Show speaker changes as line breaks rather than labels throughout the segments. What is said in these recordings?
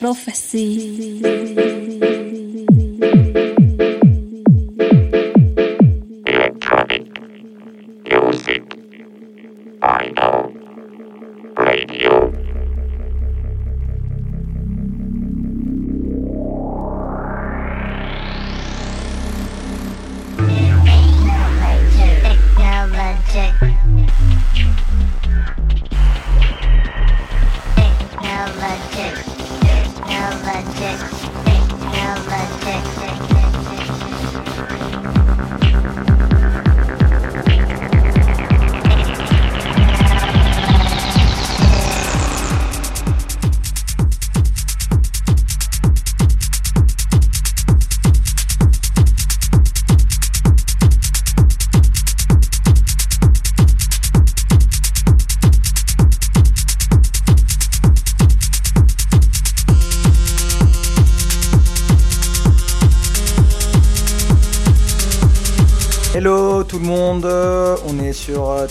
Prophecy.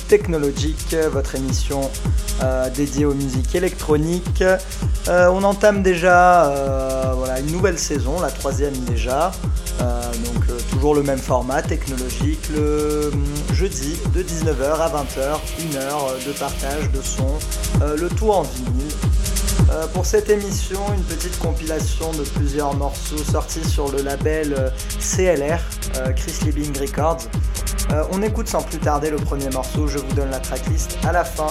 Technologic,
votre émission euh, dédiée aux musiques électroniques. Euh, on entame déjà euh, une nouvelle saison, la troisième déjà. Donc toujours le même format technologique, le hum, jeudi de 19h à 20h, une heure de partage de son, le tout en vinyle. Euh, pour cette émission, une petite compilation de plusieurs morceaux sortis sur le label CLR, Chris Liebing Records. Euh, on écoute sans plus tarder le premier morceau, je vous donne la tracklist à la fin.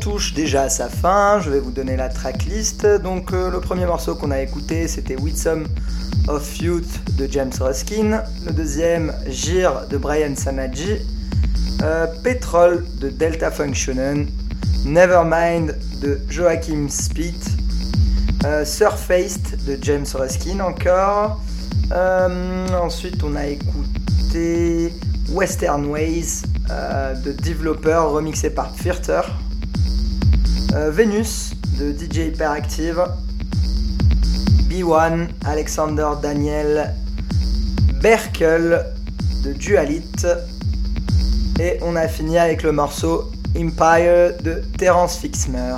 Touche déjà à sa fin. Je vais vous donner la tracklist. Donc, euh, le premier morceau qu'on a écouté, c'était With Some of Youth de James Ruskin. Le deuxième, Gir de Brian Sanaji. Euh, Petrol de Delta Functionen. Nevermind de Joachim Spieth. Euh, Surfaced de James Ruskin encore. ensuite, on a écouté Western Ways euh, de Developer remixé par Firter. Euh, Venus de DJ Hyperactive. B1, Alexander Daniel. Berkel de Dualit. Et on a fini avec le morceau Empire de Terence Fixmer.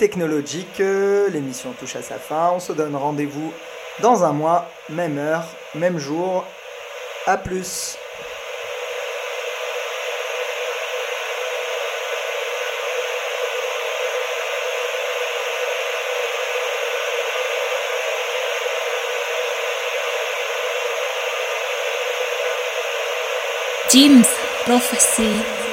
Technologique, l'émission touche à sa fin, on se donne rendez-vous dans un mois, même heure, même jour. A plus.
Jim's Prophecy